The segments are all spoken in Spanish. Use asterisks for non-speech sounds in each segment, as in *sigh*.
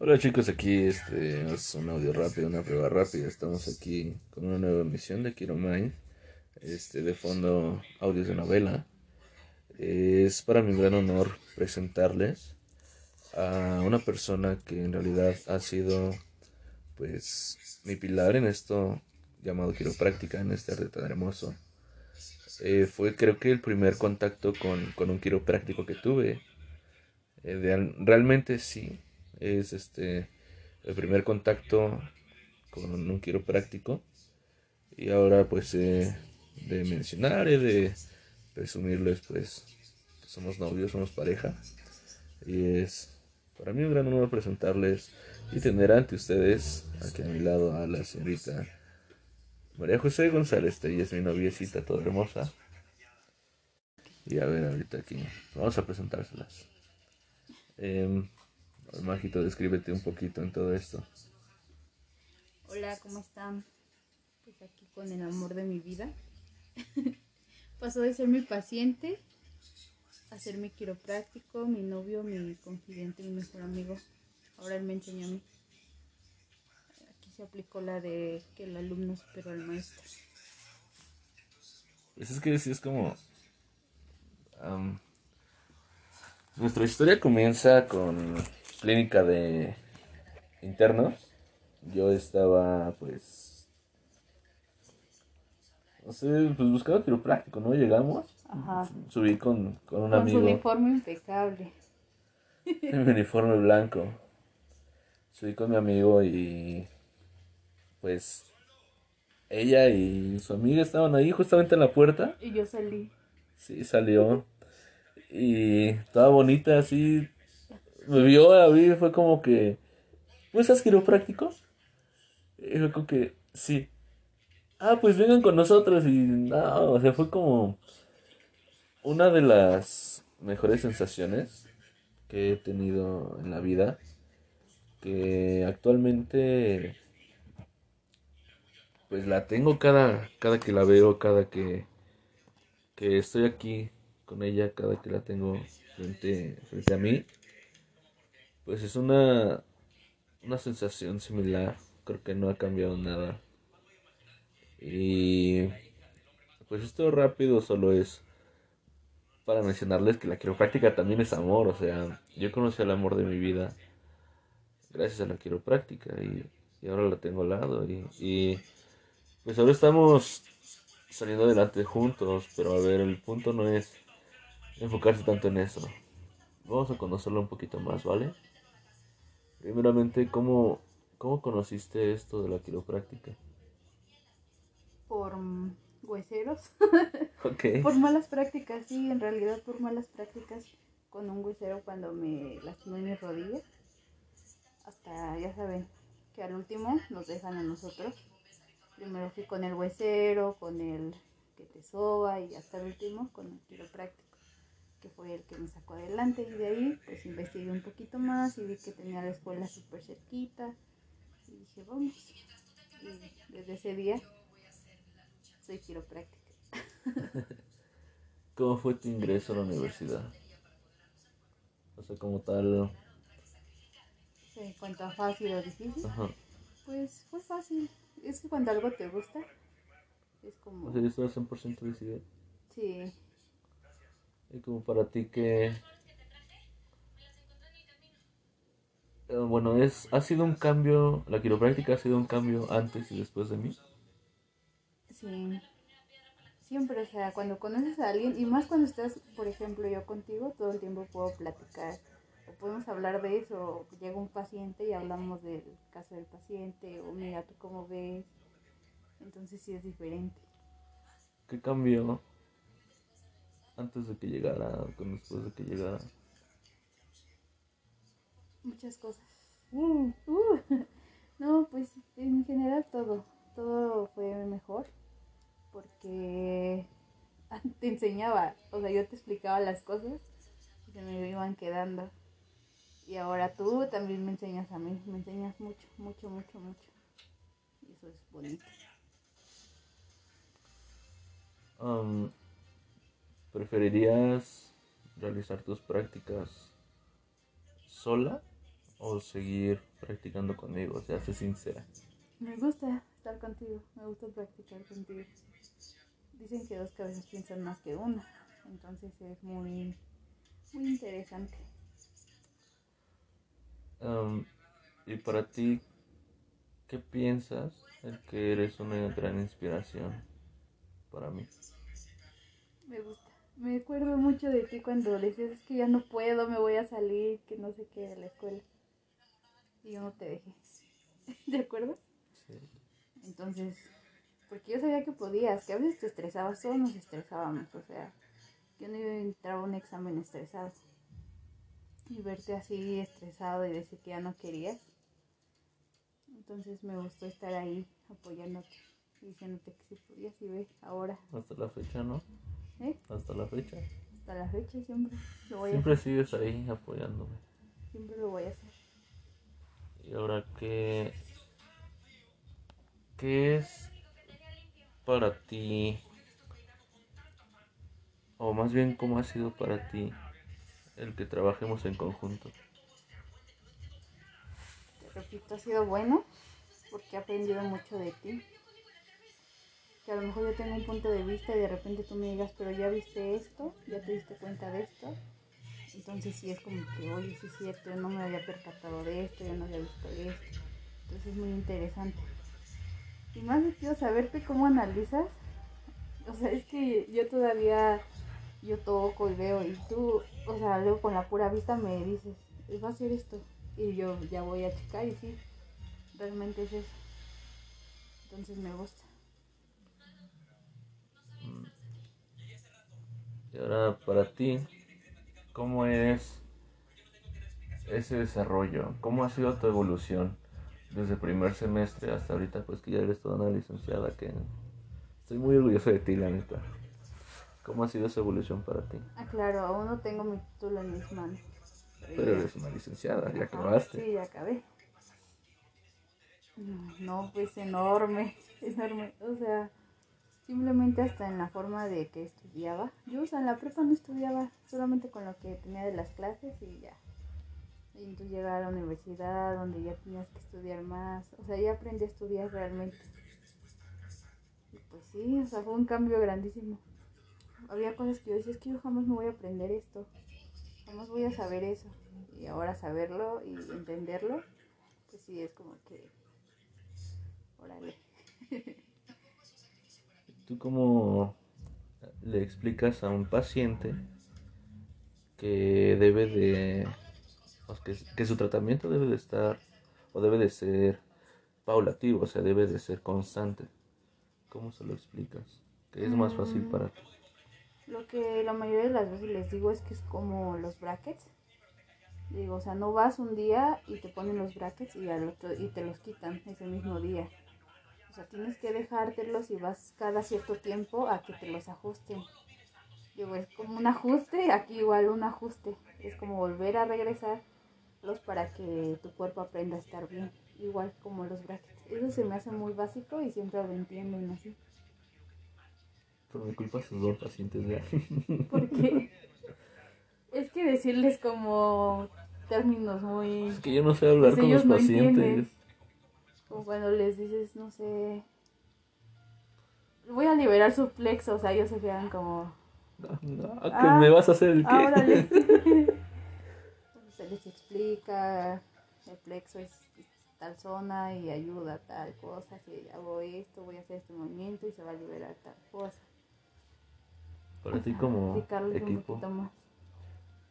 Hola chicos, aquí este es un audio rápido, una prueba rápida. Estamos aquí con una nueva emisión de Kiro Mind. Este, de fondo, audios de novela. Es para mi gran honor presentarles a una persona que en realidad ha sido, pues, mi pilar en esto llamado quiropráctica, en este arte tan hermoso. Eh, fue creo que el primer contacto con, con un quiropráctico que tuve. Eh, realmente sí, es este el primer contacto con un quiropráctico. Y ahora pues eh, de mencionar, eh, de presumirles pues que somos novios, somos pareja. Y es para mí un gran honor presentarles y tener ante ustedes aquí a mi lado a la señorita María José González, ella es mi noviecita toda hermosa. Y a ver, ahorita aquí, vamos a presentárselas. Eh, Mágito, descríbete un poquito en todo esto. Hola, ¿cómo están? Pues aquí con el amor de mi vida. *laughs* Pasó de ser mi paciente a ser mi quiropráctico, mi novio, mi confidente, mi mejor amigo. Ahora él me enseñó a mí. Aquí se aplicó la de que el alumno superó al maestro. Pues es que sí es como... nuestra historia comienza con clínica de internos. Yo estaba pues... No sé, pues buscando quiropráctico, ¿no? Llegamos. Ajá. Subí con, con un Con amigo. su uniforme impecable. en *laughs* mi uniforme blanco. Subí con mi amigo y pues ella y su amiga estaban ahí justamente en la puerta. Y yo salí. Sí, salió. Y estaba bonita así. Me vio a mí fue como que, ¿pues has quiropráctico? Y fue como que, sí. Ah, pues vengan con nosotros. Y no, o sea, fue como una de las mejores sensaciones que he tenido en la vida. Que actualmente, pues la tengo cada, cada que la veo, cada que que estoy aquí con ella cada que la tengo frente, frente a mí, pues es una, una sensación similar. Creo que no ha cambiado nada. Y pues esto rápido solo es para mencionarles que la quiropráctica también es amor. O sea, yo conocí el amor de mi vida gracias a la quiropráctica y, y ahora la tengo al lado. Y, y pues ahora estamos saliendo adelante juntos, pero a ver, el punto no es enfocarse tanto en eso. Vamos a conocerlo un poquito más, ¿vale? Primeramente, ¿cómo, cómo conociste esto de la quiropráctica? Por mm, hueseros. *laughs* Ok. *laughs* Por malas prácticas, sí, en realidad por malas prácticas con un huesero cuando me lastimé mi rodilla. Hasta, ya saben, que al último nos dejan a nosotros. Primero fui con el huesero, con el que te soba y hasta el último con el quiropráctico, que fue el que me sacó adelante. Y de ahí, pues investigué un poquito más y vi que tenía la escuela súper cerquita. Y dije, vamos. Y desde ese día soy quiropráctica. ¿Cómo fue tu ingreso a la universidad? O sea, como tal... En cuanto a fácil o difícil, Ajá. pues fue fácil. Es que cuando algo te gusta, es como... O sea, yo estaba 100% decidido. Sí, Y como para ti que... Eh, Bueno, es, ha sido un cambio, la quiropráctica ha sido un cambio antes y después de mí. sí. Siempre, o sea, cuando conoces a alguien, y más cuando estás, por ejemplo, yo contigo, todo el tiempo puedo platicar, o podemos hablar de eso, o llega un paciente y hablamos del caso del paciente, o mira tú cómo ves, entonces sí es diferente. ¿Qué cambió antes de que llegara, con después de que llegara? Muchas cosas. Uh, uh. *laughs* No, pues en general todo, todo fue mejor porque *laughs* te enseñaba, o sea, yo te explicaba las cosas y se me iban quedando. Y ahora tú también me enseñas a mí, me enseñas mucho, mucho, mucho, mucho. Y eso es bonito. Um, ¿Preferirías realizar tus prácticas sola o seguir practicando conmigo? O sea, sé sincera. Me gusta estar contigo, me gusta practicar contigo. Dicen que dos cabezas piensan más que una, entonces es muy, muy interesante. Um, y para ti, ¿qué piensas el que eres una gran inspiración para mí? Me gusta. Me acuerdo mucho de ti cuando decías es que ya no puedo, me voy a salir, que no sé qué de la escuela. Y yo no te dejé. *laughs* ¿De acuerdo? Sí. Entonces, porque yo sabía que podías, que a veces te estresabas, todos nos estresábamos, o sea, yo no iba a entrar a un examen estresado. Y verte así estresado y decir que ya no querías. Entonces me gustó estar ahí apoyándote diciéndote que sí podías y ve ahora. Hasta la fecha, ¿no? Hasta la fecha. Hasta la fecha siempre lo voy a Siempre hacer. sigues ahí apoyándome. Siempre lo voy a hacer. Y ahora, ¿qué, qué es para ti? O más bien, ¿cómo ha sido para ti el que trabajemos en conjunto? Te repito, ha sido bueno porque he aprendido mucho de ti. Que a lo mejor yo tengo un punto de vista y de repente tú me digas, pero ya viste esto, ya te diste cuenta de esto. Entonces sí es como que, oye, sí es cierto, yo no me había percatado de esto, yo no había visto esto. Entonces es muy interesante. Y más quiero saberte cómo analizas. O sea, es que yo todavía, yo toco y veo y tú, o sea, luego con la pura vista me dices, va a ser esto. Y yo ya voy a checar y sí, realmente es eso. Entonces me gusta. Y ahora, para ti, ¿cómo es ese desarrollo? ¿Cómo ha sido tu evolución desde el primer semestre hasta ahorita? Pues que ya eres toda una licenciada, que estoy muy orgulloso de ti, la neta. ¿Cómo ha sido esa evolución para ti? Ah, claro, aún no tengo mi título en mis manos. Pero eres una licenciada, ya acabaste. Sí, ya acabé. Mm, No, pues enorme, *laughs* enorme. O sea, simplemente hasta en la forma de que estudiaba. Yo, o sea, en la prepa no estudiaba, solamente con lo que tenía de las clases y ya. Y entonces llegar a la universidad donde ya tenías que estudiar más. O sea, ya aprendí a estudiar realmente. Y pues sí, o sea, fue un cambio grandísimo. Había cosas que yo decía, es que yo jamás me voy a aprender esto. Jamás voy a saber eso. Y ahora saberlo y entenderlo, pues sí, es como que... Órale. *laughs* ¿Tú cómo le explicas a un paciente que debe de, que, que su tratamiento debe de estar o debe de ser paulativo, o sea, debe de ser constante? ¿Cómo se lo explicas? Que es más fácil Mm. para ti. Lo que la mayoría de las veces les digo es que es como los brackets. Digo, o sea, no vas un día y te ponen los brackets y, al otro, y te los quitan ese mismo día. O sea, tienes que dejártelos y vas cada cierto tiempo a que te los ajusten. Digo, es como un ajuste, aquí igual un ajuste. Es como volver a regresarlos para que tu cuerpo aprenda a estar bien. Igual como los brackets. Eso se me hace muy básico y siempre lo entienden así. Por mi culpa sus dos pacientes ya. *laughs* Porque es que decirles como términos muy... es que yo no sé hablar Pues con los pacientes. Como cuando les dices, no sé... Voy a liberar su plexo, o sea, ellos se quedan como... No, no, que Ah, me vas a hacer el qué. "Ah, órale". *laughs* *laughs* se les explica, el plexo es tal zona y ayuda a tal cosa, si hago esto, voy a hacer este movimiento y se va a liberar tal cosa. Para ti como equipo, poquito más.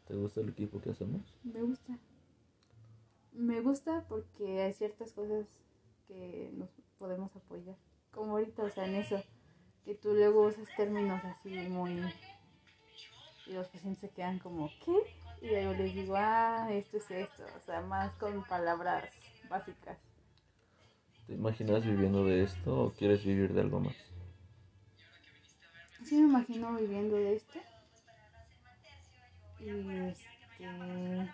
¿te gusta el equipo que hacemos? Me gusta. Me gusta porque hay ciertas cosas que nos podemos apoyar. Como ahorita, o sea, en eso. Que tú luego usas términos así muy... Y los pacientes se quedan como, ¿qué? Y yo les digo, ah, esto es esto. O sea, más con palabras básicas. ¿Te imaginas viviendo de esto o quieres vivir de algo más? Sí me imagino viviendo de esto. Y este,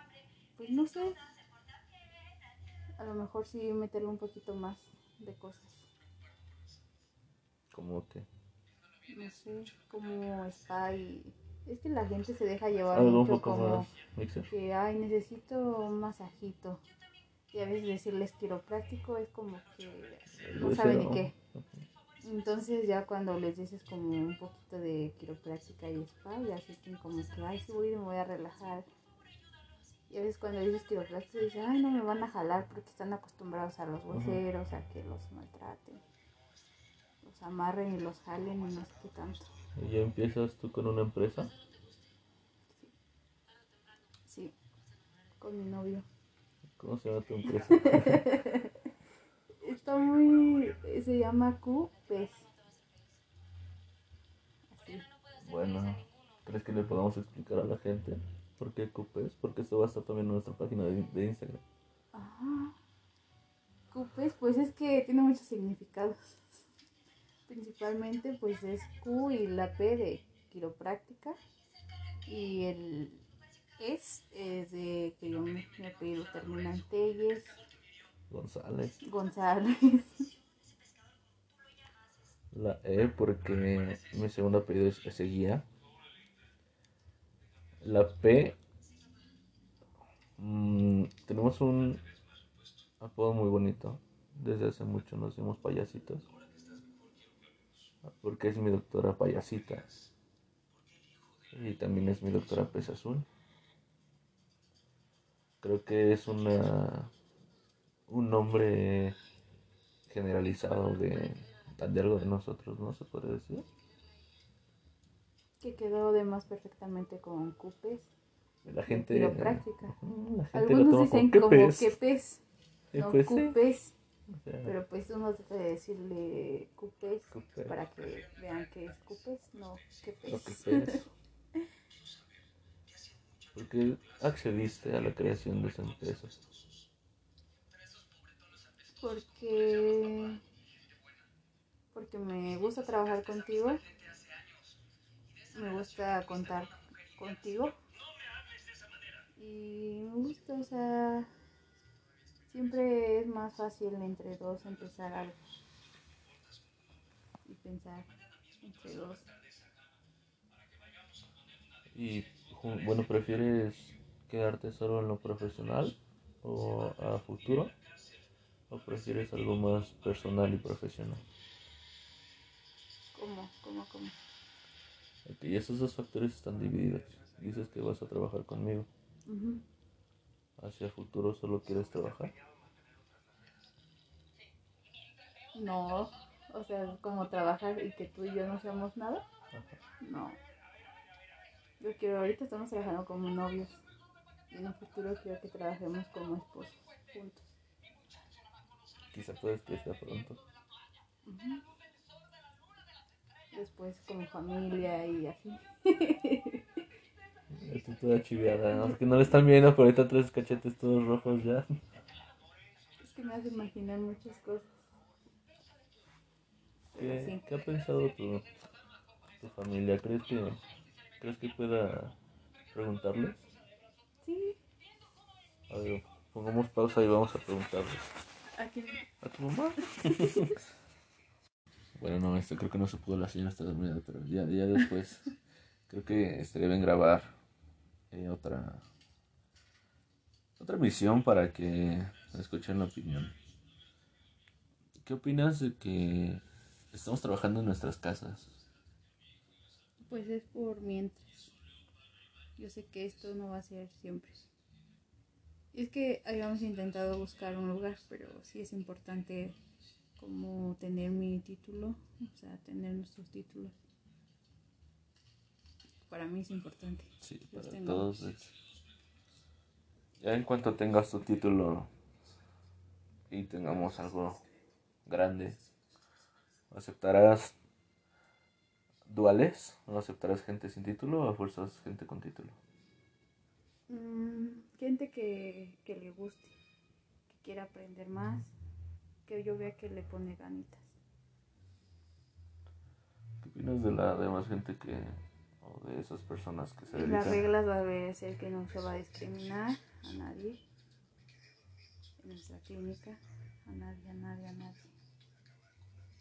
pues no sé. A lo mejor sí meterle un poquito más de cosas. Como que No sé, como spa y... Es que la gente se deja llevar un mucho como que, ay, necesito un masajito. Y a veces decirles quiropráctico es como que no saben ni qué. Entonces ya cuando les dices como un poquito de quiropráctica y spa, ya sienten como que, ay, sí voy, me voy a relajar. Y a veces cuando dices quiropráctico, dicen, ay, no me van a jalar porque están acostumbrados a los hueseros, a que los maltraten, los amarren y los jalen y no sé qué tanto. ¿Y ya empiezas tú con una empresa? Sí, con mi novio. ¿Cómo se llama tu empresa? *laughs* Está muy. Se llama QPES. Así. Bueno, ¿crees que le podamos explicar a la gente por qué QPES? Porque esto va a estar también en nuestra página de, de Instagram. Ajá. QPES, pues es que tiene muchos significados. Principalmente, pues es Q y la P de quiropráctica. Y el es, es de que yo me, mi apellido termina en Telles. González. González. La E porque mi segundo apellido es Seguía. La P. mmm, tenemos un apodo muy bonito. Desde hace mucho nos decimos payasitos. Porque es mi doctora payasita. Y también es mi doctora pez azul. Creo que es una un nombre generalizado de, de algo de nosotros, ¿no? Se puede decir. Que quedó de más perfectamente con cupes. La gente. Gente lo Algunos toma dicen como, como "¿Qué que pez?". pez. Sí, No, pues sí. cupes. O sea, Pero pues uno trata de decirle cupes Cupes. para que vean que es cupes, no que pez. lo que pez. *laughs* ¿Por qué accediste a la creación de esa empresa? Porque porque me gusta trabajar contigo. Me gusta contar contigo. Y me gusta, o sea, siempre es más fácil entre dos empezar algo. Y pensar entre dos. Y bueno, ¿prefieres quedarte solo en lo profesional o a futuro? ¿O prefieres algo más personal y profesional? ¿Cómo? ¿Cómo? ¿Cómo? Y esos dos factores están divididos. Dices que vas a trabajar conmigo. ¿Hacia futuro solo quieres trabajar? No, o sea, como trabajar y que tú y yo no seamos nada. No. Yo quiero, ahorita estamos trabajando como novios. Y en un futuro quiero que trabajemos como esposos juntos. Quizá puedes que sea pronto. Después como familia y así. Estoy toda chiviada, ¿no? Porque no le están viendo, pero ahorita tres cachetes todos rojos ya. Es que me hace imaginar muchas cosas. ¿Qué, sí. qué ha pensado tu, tu familia? ¿Crees que, ¿Crees que pueda preguntarles? Sí. A ver, pongamos pausa y vamos a preguntarles. ¿A quién? ¿A tu mamá? *laughs* bueno, no, esto creo que no se pudo, la señora está dormida, pero ya, ya después *laughs* creo que estaría bien grabar eh, otra otra emisión para que escuchen la opinión. ¿Qué opinas de que estamos trabajando en nuestras casas? Pues es por mientras. Yo sé que esto no va a ser siempre. Es que habíamos intentado buscar un lugar, pero sí es importante como tener mi título, o sea, tener nuestros títulos. Para mí es importante. Sí, para tengo. todos. Ya en cuanto tengas tu título y tengamos algo grande, ¿aceptarás duales? ¿O aceptarás gente sin título o a fuerzas gente con título? Mm, gente que, que le guste, que quiera aprender más, que yo vea que le pone ganitas. ¿Qué opinas de la demás gente que, o de esas personas que se Y las reglas va a ser que no se va a discriminar a nadie en nuestra clínica, a nadie, a nadie, a nadie.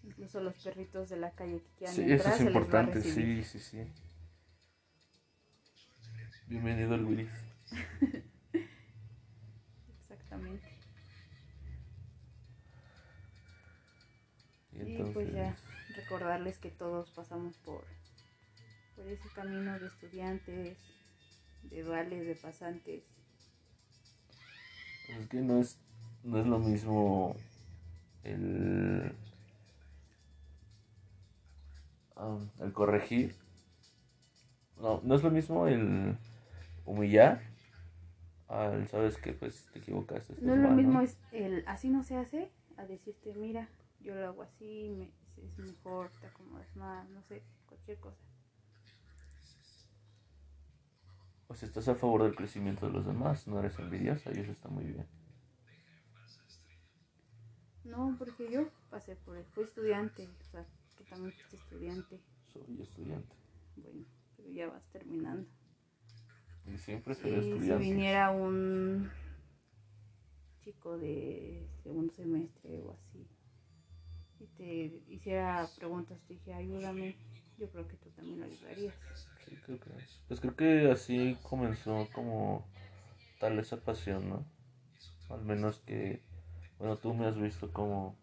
Incluso los perritos de la calle que quieran Sí, entrar eso es se les va a importante, recibir. sí, sí, sí. Bienvenido al Willis. *laughs* Exactamente. Y, pues ya recordarles que todos pasamos por, por ese camino de estudiantes, de duales, de pasantes. Es que no es, no es lo mismo el, um, el corregir. No, no es lo mismo el humillar al sabes que pues te equivocaste. No es lo mismo es el así no se hace a decirte mira yo lo hago así me, es mejor te acomodas más no sé cualquier cosa. Pues estás a favor del crecimiento de los demás, no eres envidiosa y eso está muy bien. No, porque yo pasé por él, fui estudiante, o sea, que también fuiste estudiante. Soy estudiante. Bueno, pero ya vas terminando. Y siempre seré estudiante. Si viniera un chico de segundo semestre o así y te hiciera preguntas, te dije, ayúdame, yo creo que tú también lo ayudarías. Sí, creo que Pues creo que así comenzó como tal esa pasión, ¿no? Al menos que, bueno, tú me has visto como,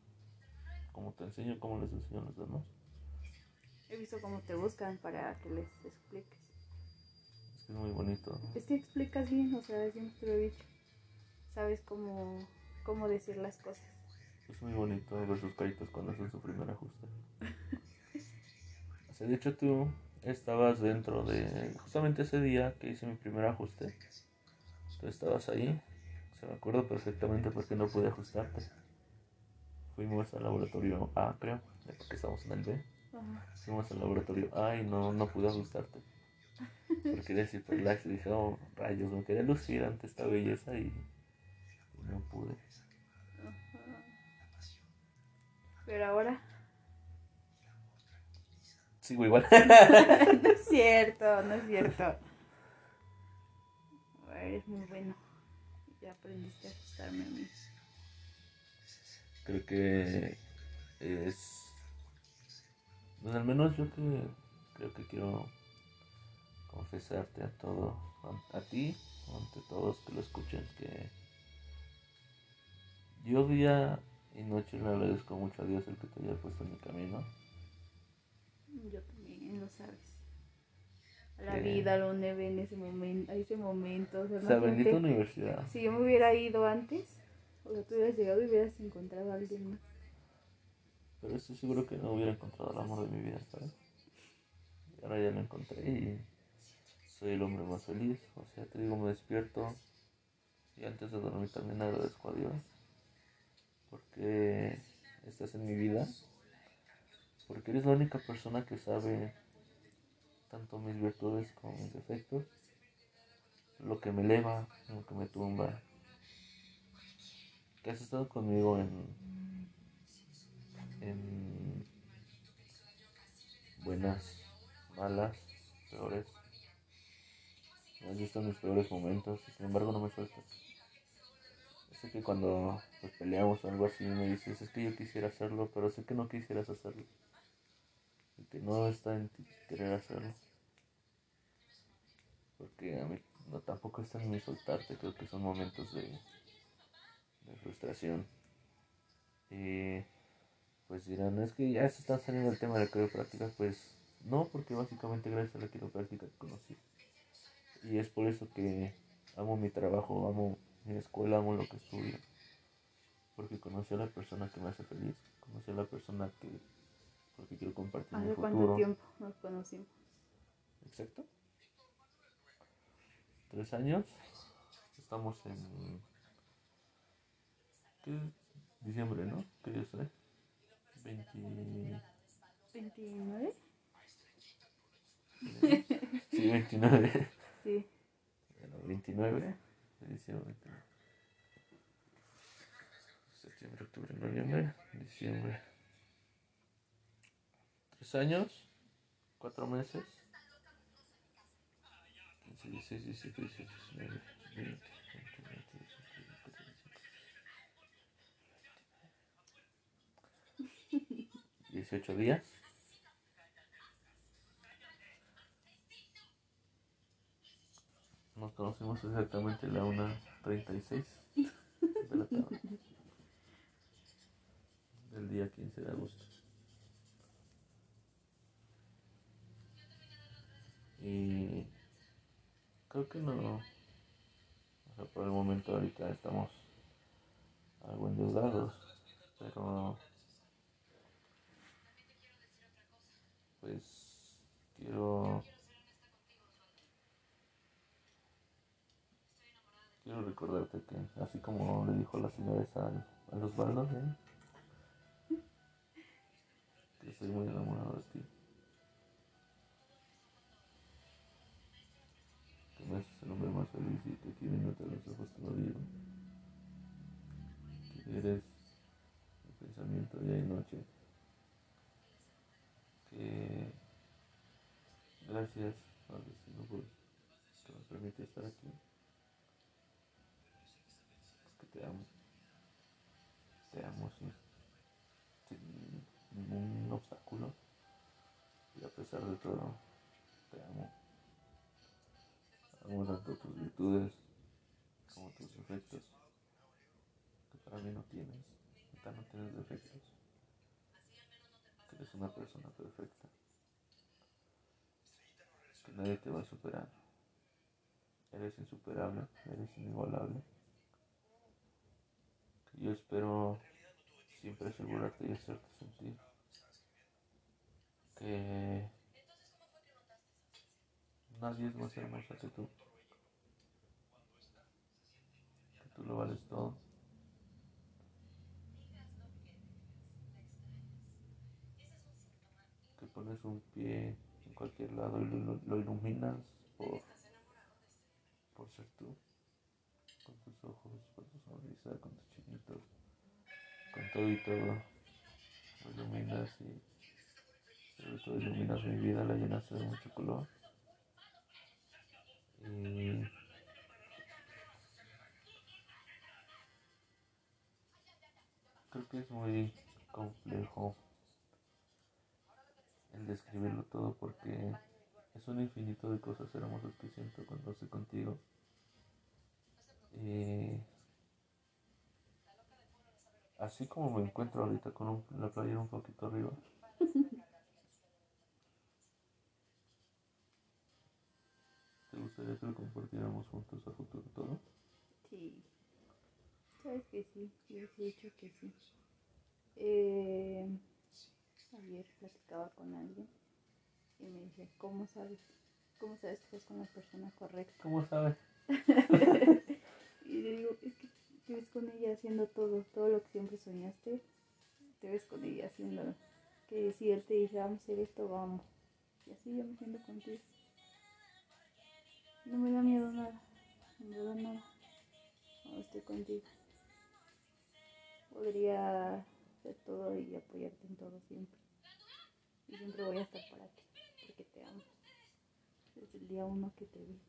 como te enseño, como les enseño a los demás. He visto cómo te buscan para que les expliques. Es que es muy bonito. Es que explicas bien, o sea, siempre te lo he dicho. Sabes cómo, cómo decir las cosas. Es muy bonito ver sus caritas cuando hacen su primer ajuste. sea, de hecho tú estabas dentro de justamente ese día que hice mi primer ajuste. Tú estabas ahí. Se me acuerdo perfectamente porque no pude ajustarte. Fuimos al laboratorio A, creo, porque estamos en el B. Fuimos al laboratorio A y no, no pude ajustarte. Porque quería super lax y dije, oh, rayos, me quería lucir ante esta belleza y no pude. Pero ahora sigo igual. *laughs* no es cierto, no es cierto. Eres muy bueno. Ya aprendiste a ajustarme a mí. Creo que es. Pues al menos yo que creo que quiero confesarte a todo, a, ti, ante todos que lo escuchen, que yo día y noche le agradezco mucho a Dios el que te haya puesto en mi camino yo también, lo sabes. la vida, donde ven ese momento, a ese momento. O sea, bendita universidad. Si yo me hubiera ido antes, o sea, tú hubieras llegado y hubieras encontrado a alguien más. Pero estoy seguro que no hubiera encontrado el amor de mi vida, ¿sabes? Y ahora ya lo encontré y soy el hombre más feliz. O sea, te digo, me despierto y antes de dormir también agradezco a Dios porque estás en mi vida porque eres la única persona que sabe tanto mis virtudes como mis defectos, lo que me eleva, lo que me tumba, que has estado conmigo en, en buenas, malas, peores. Has visto mis peores momentos y sin embargo no me sueltas. Sé que cuando pues, peleamos o algo así me dices, es que yo quisiera hacerlo, pero sé que no quisieras hacerlo que no está en ti querer hacerlo. Porque a mí no, tampoco está en mí soltarte, creo que son momentos de, frustración. Y pues dirán, es que ya se está saliendo el tema de la quiropráctica, pues no, porque básicamente gracias a la quiropráctica te conocí. Y es por eso que amo mi trabajo, amo mi escuela, amo lo que estudio. Porque conocí a la persona que me hace feliz, conocí a la persona que porque quiero compartir ¿Hace cuánto tiempo nos conocimos? Exacto. Tres años. Estamos en... ¿Qué? Diciembre, ¿no? ¿Qué día estoy? 20... ¿29? Sí, 29. Sí. Bueno, 29 de diciembre. Septiembre, octubre, noviembre, diciembre años, cuatro meses. 15, 16, 17, 18, 19, 20, 20, 20, 18 días. Nos conocimos exactamente la 1.36 de la tarde el día 15 de agosto. Y creo que no. O sea, por el momento ahorita estamos algo endeudados, pero pues quiero quiero recordarte que así como le dijo la señora esa a los balones ¿eh? Que estoy muy enamorado de ti. Que me haces el hombre más feliz y que aquí los ojos te lo digo. Que eres mi pensamiento día y noche. Que gracias al destino por que nos permite estar aquí. Es que te amo. Te amo sin Y a pesar de todo, te amo. Amo tanto tus virtudes como tus defectos. Que para mí no tienes. Neta no tienes defectos. Que eres una persona perfecta. Que nadie te va a superar. Eres insuperable, eres inigualable. Que yo espero siempre asegurarte y hacerte sentir que nadie es más hermosa que tú. Que tú lo vales todo. Que pones un pie en cualquier lado y lo, iluminas por, por ser tú. Con tus ojos, con tu sonrisa, con tus chinitos, con todo y todo. Lo iluminas y sobre todo iluminas mi vida, la llenaste de mucho color. Y creo que es muy complejo el describirlo todo porque es un infinito de cosas hermosas que siento cuando estoy contigo. Y así como me encuentro ahorita con un, la playera un poquito arriba. Gustaría que lo compartiéramos juntos a futuro todo? Sí. Sabes que sí, yo he dicho que sí. Eh, ayer platicaba con alguien y me dice, ¿cómo sabes? ¿Cómo sabes que estás con la persona correcta? ¿Cómo sabes? *laughs* y le digo, es que te ves con ella haciendo todo, todo lo que siempre soñaste, te ves con ella haciéndolo. Que si él te dice, vamos a hacer esto, vamos. Y así yo me siento contigo. No me da miedo nada, no me da nada. Cuando estoy contigo. Podría hacer todo y apoyarte en todo siempre. Y siempre voy a estar para ti, porque te amo. Desde el día uno que te vi.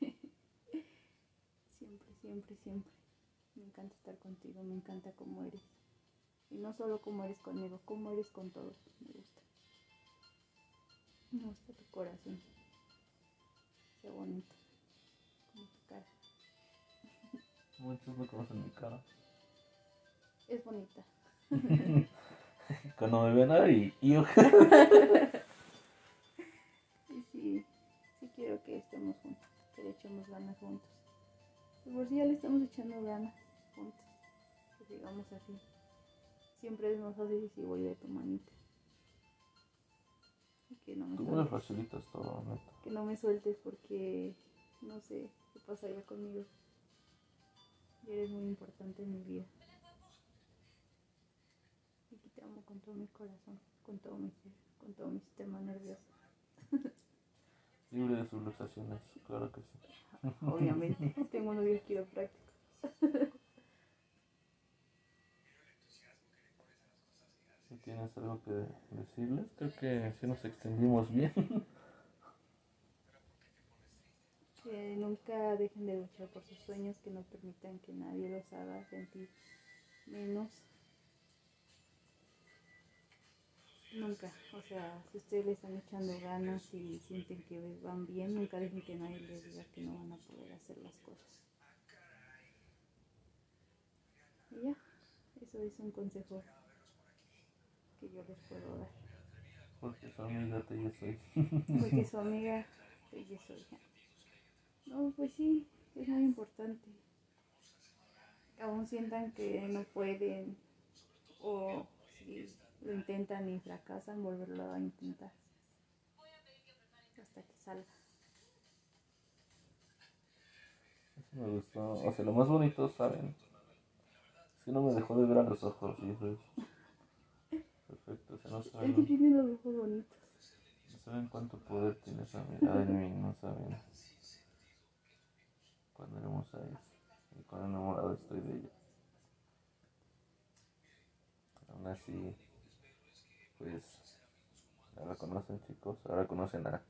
*laughs* siempre, siempre, siempre. Me encanta estar contigo, me encanta cómo eres. Y no solo cómo eres conmigo, cómo eres con todos. Me gusta. Me gusta tu corazón. Qué bonito. Muchos no conocen mi cara. Es bonita. *laughs* Cuando me ven ahí, y yo. *laughs* Y sí, sí quiero que estemos juntos, que le echemos ganas juntos. Por si ya le estamos echando ganas juntos, que sigamos así. Siempre es más fácil si voy de tu manita. Y que no me Tú me facilitas todo, neta. que no me sueltes porque no sé qué pasaría conmigo. Y eres muy importante en mi vida. Y que te amo con todo mi corazón, con todo mi ser, con todo mi sistema nervioso. Libre de fluctuaciones, claro que sí. *laughs* Obviamente, tengo un novio quiropráctico. Si tienes algo que decirles, creo que sí nos extendimos bien. *laughs* Que nunca dejen de luchar por sus sueños, que no permitan que nadie los haga sentir menos. Nunca, o sea, si ustedes le están echando ganas y sienten que van bien, nunca dejen que nadie les diga que no van a poder hacer las cosas. Y ya, eso es un consejo que yo les puedo dar. Porque su amiga te yo soy. Porque *laughs* su amiga, ella soy. No, pues sí, es muy importante. Aún sientan que no pueden o si lo intentan y fracasan, volverlo a intentar hasta que salga. Eso me gustó. O sea, lo más bonito, ¿saben? Es que no me dejó de ver a los ojos es perfecto. O sea, no saben, Es que tiene los ojos bonitos. no saben cuánto poder tiene esa mirada en mí, no saben cuán hermosa es y cuán enamorado estoy de ella. Aún así, pues, ahora conocen chicos, ahora conocen a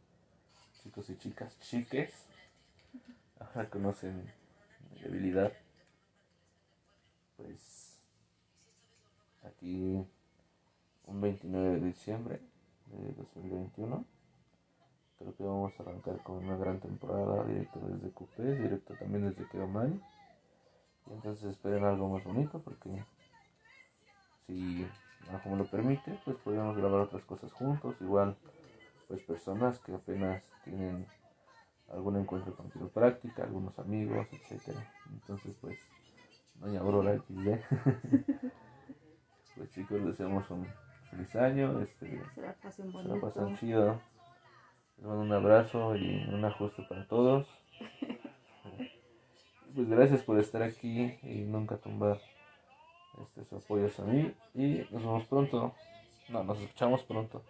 chicos y chicas chiques, ahora conocen mi debilidad. Pues, aquí, un 29 de diciembre de 2021, creo que vamos a arrancar con una gran temporada directo desde Cupés, directo también desde Queomay. Y entonces esperen algo más bonito porque si algo me lo permite, pues podríamos grabar otras cosas juntos, igual pues personas que apenas tienen algún encuentro con quiropráctica, algunos amigos, etcétera. Entonces pues doña Aurora XD. *laughs* pues chicos, deseamos un feliz año, este Se la pasen se la bonito. pasan chido. Les mando un abrazo y un ajuste para todos. *laughs* Pues gracias por estar aquí y nunca tumbar este, su apoyo a mí. Y nos vemos pronto. No, nos escuchamos pronto.